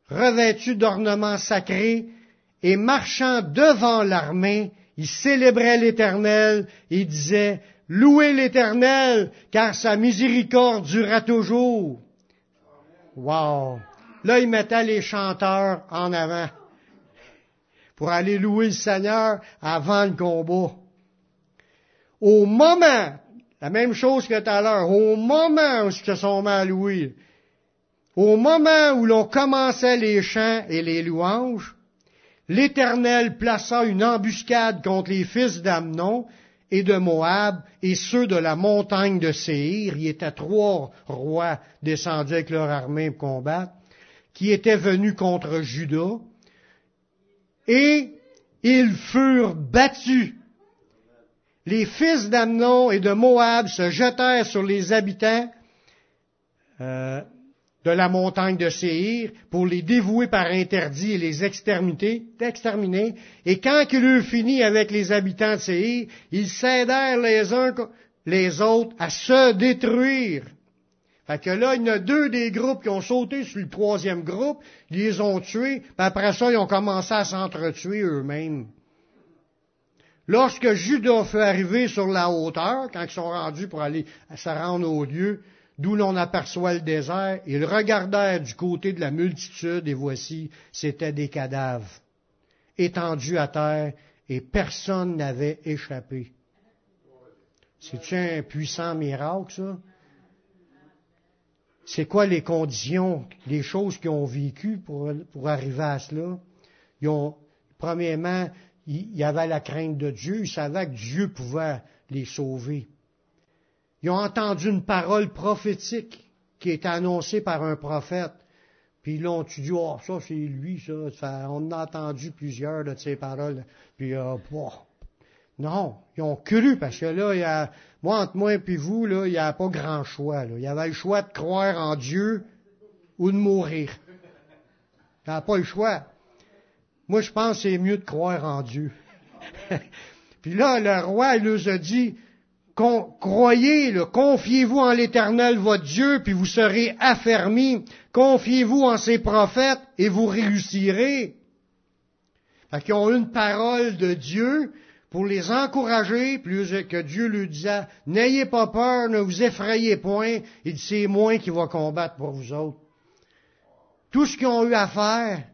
revêtus d'ornements sacrés, et marchant devant l'armée, ils célébraient l'Éternel et disaient, Louez l'Éternel, car sa miséricorde durera toujours. Wow! Là, ils mettaient les chanteurs en avant pour aller louer le Seigneur avant le combat. Au moment, la même chose que tout à l'heure, au moment où ils sont à louer, au moment où l'on commençait les chants et les louanges, l'Éternel plaça une embuscade contre les fils d'Amnon et de Moab et ceux de la montagne de Séhir. Il y était trois rois descendus avec leur armée pour combattre, qui étaient venus contre Juda. Et ils furent battus les fils d'Amnon et de Moab se jetèrent sur les habitants euh, de la montagne de Séhir pour les dévouer par interdit et les exterminer. Et quand ils eurent fini avec les habitants de Séhir, ils s'aidèrent les uns les autres à se détruire. Fait que là, il y en a deux des groupes qui ont sauté sur le troisième groupe, ils les ont tués, puis après ça, ils ont commencé à s'entretuer eux-mêmes. Lorsque Judas fut arrivé sur la hauteur, quand ils sont rendus pour aller se rendre au lieu, d'où l'on aperçoit le désert, ils regardèrent du côté de la multitude, et voici, c'étaient des cadavres, étendus à terre, et personne n'avait échappé. C'est-tu un puissant miracle, ça? C'est quoi les conditions, les choses qu'ils ont vécues pour, pour arriver à cela? Ils ont, premièrement, il y avait la crainte de Dieu, ils savaient que Dieu pouvait les sauver. Ils ont entendu une parole prophétique qui est annoncée par un prophète. Puis là, on dit, oh, ça, c'est lui, ça. On a entendu plusieurs de ces paroles. Puis, euh, non, ils ont cru, parce que là, il y a, moi, entre moi et vous, là, il n'y a pas grand choix. Il y avait le choix de croire en Dieu ou de mourir. Il n'y pas le choix. Moi, je pense que c'est mieux de croire en Dieu. Puis là, le roi, il nous a dit, croyez, le confiez-vous en l'Éternel, votre Dieu, puis vous serez affermis. Confiez-vous en ses prophètes et vous réussirez. Fait qu'ils ont une parole de Dieu pour les encourager, plus que Dieu lui disait, n'ayez pas peur, ne vous effrayez point, il c'est moi qui va combattre pour vous autres. Tout ce qu'ils ont eu à faire,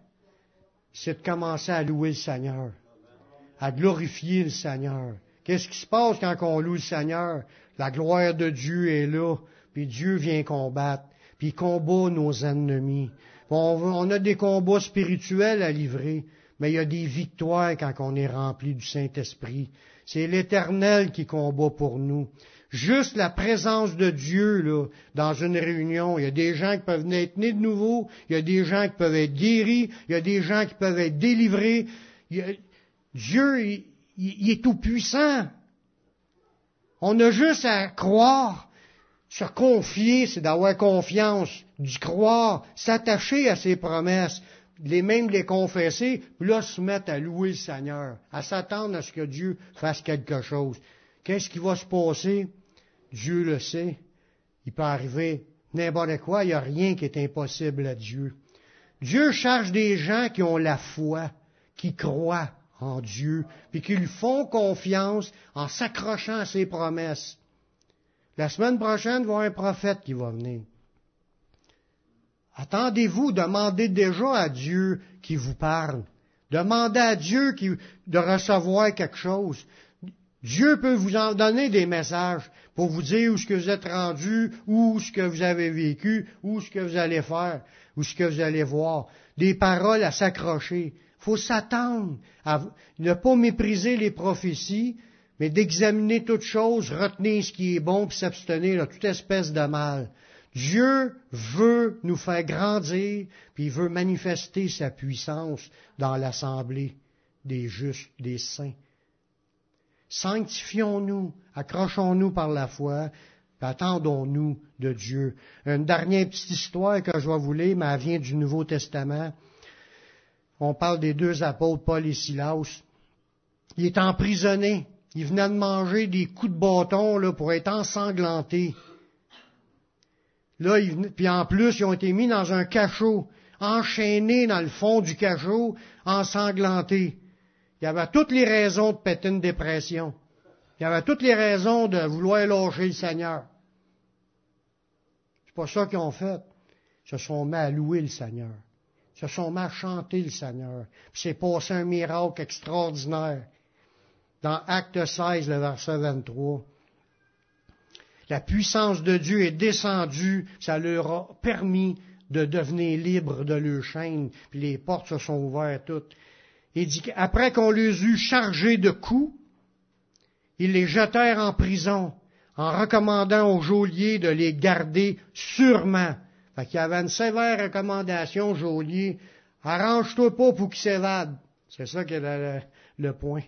c'est de commencer à louer le Seigneur, à glorifier le Seigneur. Qu'est-ce qui se passe quand on loue le Seigneur? La gloire de Dieu est là, puis Dieu vient combattre, puis il combat nos ennemis. On, a des combats spirituels à livrer, mais il y a des victoires quand on est rempli du Saint-Esprit. C'est l'Éternel qui combat pour nous. Juste la présence de Dieu là, dans une réunion. Il y a des gens qui peuvent être nés de nouveau, il y a des gens qui peuvent être guéris, il y a des gens qui peuvent être délivrés. Dieu, il, est tout puissant. On a juste à croire, se confier, c'est d'avoir confiance, d'y croire, s'attacher à ses promesses, les mêmes les confesser, puis là se mettre à louer le Seigneur, à s'attendre à ce que Dieu fasse quelque chose. Qu'est-ce qui va se passer? Dieu le sait. Il peut arriver n'importe quoi, il n'y a rien qui est impossible à Dieu. Dieu cherche des gens qui ont la foi, qui croient en Dieu, puis qui lui font confiance en s'accrochant à ses promesses. La semaine prochaine, il va y avoir un prophète qui va venir. Attendez-vous, demandez déjà à Dieu qui vous parle. Demandez à Dieu de recevoir quelque chose. Dieu peut vous en donner des messages pour vous dire où ce que vous êtes rendu, où ce que vous avez vécu, où ce que vous allez faire, où ce que vous allez voir. Des paroles à s'accrocher. Faut s'attendre à ne pas mépriser les prophéties, mais d'examiner toute chose, retenir ce qui est bon, puis s'abstenir de toute espèce de mal. Dieu veut nous faire grandir, puis il veut manifester sa puissance dans l'assemblée des justes, des saints. Sanctifions-nous, accrochons-nous par la foi, attendons-nous de Dieu. Une dernière petite histoire que je vais vous lire, mais elle vient du Nouveau Testament. On parle des deux apôtres, Paul et Silas. Il est emprisonné. Il venait de manger des coups de bâton là, pour être ensanglanté. Là, puis en plus, ils ont été mis dans un cachot, enchaînés dans le fond du cachot, ensanglantés. Il y avait toutes les raisons de péter une dépression. Il y avait toutes les raisons de vouloir lâcher le Seigneur. C'est pas ça qu'ils ont fait. Ils se sont mis à louer le Seigneur. Se sont mis le Seigneur. Puis c'est passé un miracle extraordinaire. Dans Acte 16, le verset 23. La puissance de Dieu est descendue, ça leur a permis de devenir libres de leurs chaînes, puis les portes se sont ouvertes toutes. Il dit qu'après qu'on les eut chargés de coups, ils les jetèrent en prison en recommandant aux geôliers de les garder sûrement. Fait qu'il y avait une sévère recommandation geôlier. Arrange-toi pas pour qu'ils s'évadent. C'est ça qui est le, point.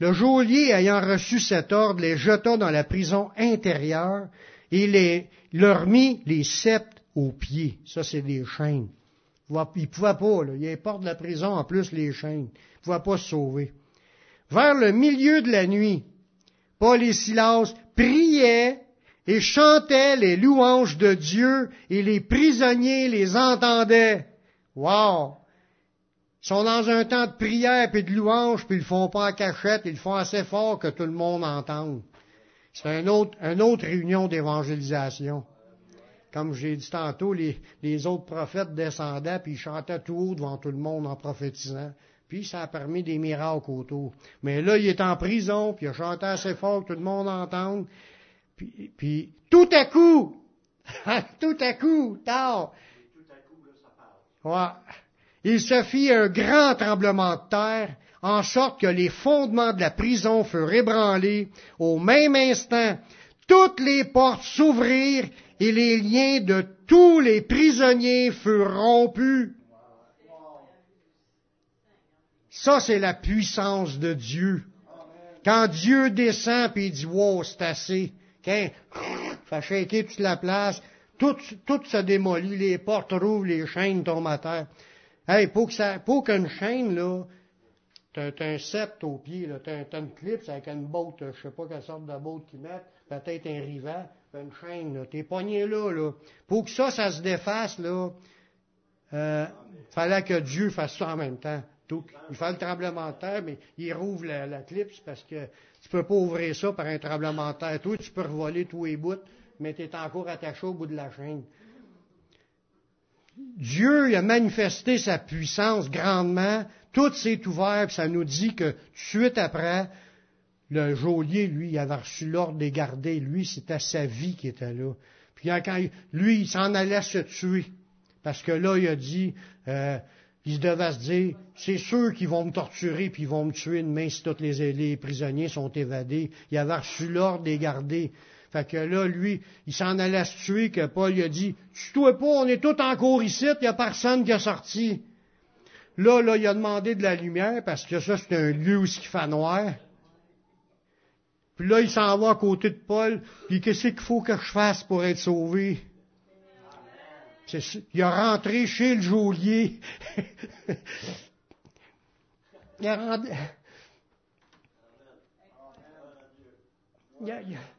Le geôlier, ayant reçu cet ordre, les jeta dans la prison intérieure et les, leur mit les sceptres aux pieds. Ça, c'est des chaînes. Il ne pouvait pas, là. il porte de la prison en plus les chaînes. Il ne pouvait pas se sauver. Vers le milieu de la nuit, Paul et Silas priaient et chantaient les louanges de Dieu et les prisonniers les entendaient. Wow! Ils sont dans un temps de prière et de louange, puis ils font pas en cachette, ils font assez fort que tout le monde entende. C'est une autre, une autre réunion d'évangélisation. Comme j'ai dit tantôt, les, autres prophètes descendaient puis ils chantaient tout haut devant tout le monde en prophétisant. Puis ça a permis des miracles autour. Mais là, il est en prison, puis il a chanté assez fort que tout le monde entende. Puis, puis tout à coup, tout à coup, tard, ouais, il se fit un grand tremblement de terre, en sorte que les fondements de la prison furent ébranlés. Au même instant, toutes les portes s'ouvrirent et les liens de tous les prisonniers furent rompus. Ça, c'est la puissance de Dieu. Quand Dieu descend et il dit, wow, c'est assez, quand, fait shaker toute la place, tout, se démolit, les portes rouvrent, les chaînes tombent à terre. Hey, pour que ça, pour qu'une chaîne, là, t'as, un sept au pied, t'as, une clip avec une botte, je sais pas quelle sorte de botte qu'ils mettent, peut-être un rivet, une chaîne, là, t'es pogné là, là. Pour que ça, ça se défasse, là, euh, fallait que Dieu fasse ça en même temps. Il fait le tremblement de terre, mais il rouvre la, la clipse parce que tu peux pas ouvrir ça par un tremblement de terre. Toi, tu peux revoler tous les bouts, mais tu es encore attaché au bout de la chaîne. Dieu a manifesté sa puissance grandement, tout s'est ouvert, puis ça nous dit que de suite après, le geôlier, lui, il avait reçu l'ordre de garder. Lui, c'était sa vie qui était là. Puis quand lui, il s'en allait se tuer. Parce que là, il a dit, euh, il devait se dire, c'est sûr qu'ils vont me torturer puis ils vont me tuer demain si tous les, prisonniers sont évadés. Il avait reçu l'ordre de les garder. Fait que là, lui, il s'en allait se tuer que Paul lui a dit, tue-toi pas, on est tous encore ici, il n'y a personne qui a sorti. Là, là, il a demandé de la lumière parce que ça, c'est un lieu où il fait noir. Puis là, il s'en va à côté de Paul, puis qu'est-ce qu'il faut que je fasse pour être sauvé? Il a rentré chez le geôlier. il a rentré...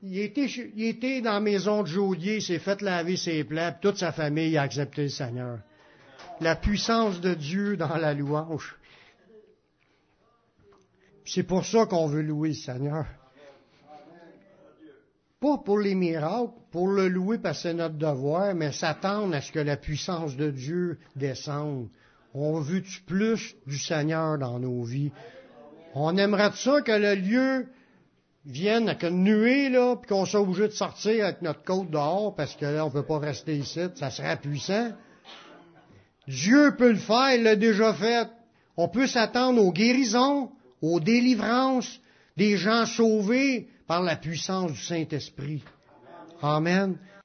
Il, était, il était dans la maison de geôlier, il s'est fait laver ses plaies, puis toute sa famille a accepté le Seigneur. La puissance de Dieu dans la louange. C'est pour ça qu'on veut louer le Seigneur. Pas pour les miracles, pour le louer parce que c'est notre devoir, mais s'attendre à ce que la puissance de Dieu descende. On veut plus du Seigneur dans nos vies? On aimerait ça que le lieu vienne avec une nuée, là, puis qu'on soit obligé de sortir avec notre côte dehors, parce que là, on peut pas rester ici, ça serait puissant. Dieu peut le faire, il l'a déjà fait. On peut s'attendre aux guérisons, aux délivrances, des gens sauvés par la puissance du Saint-Esprit. Amen.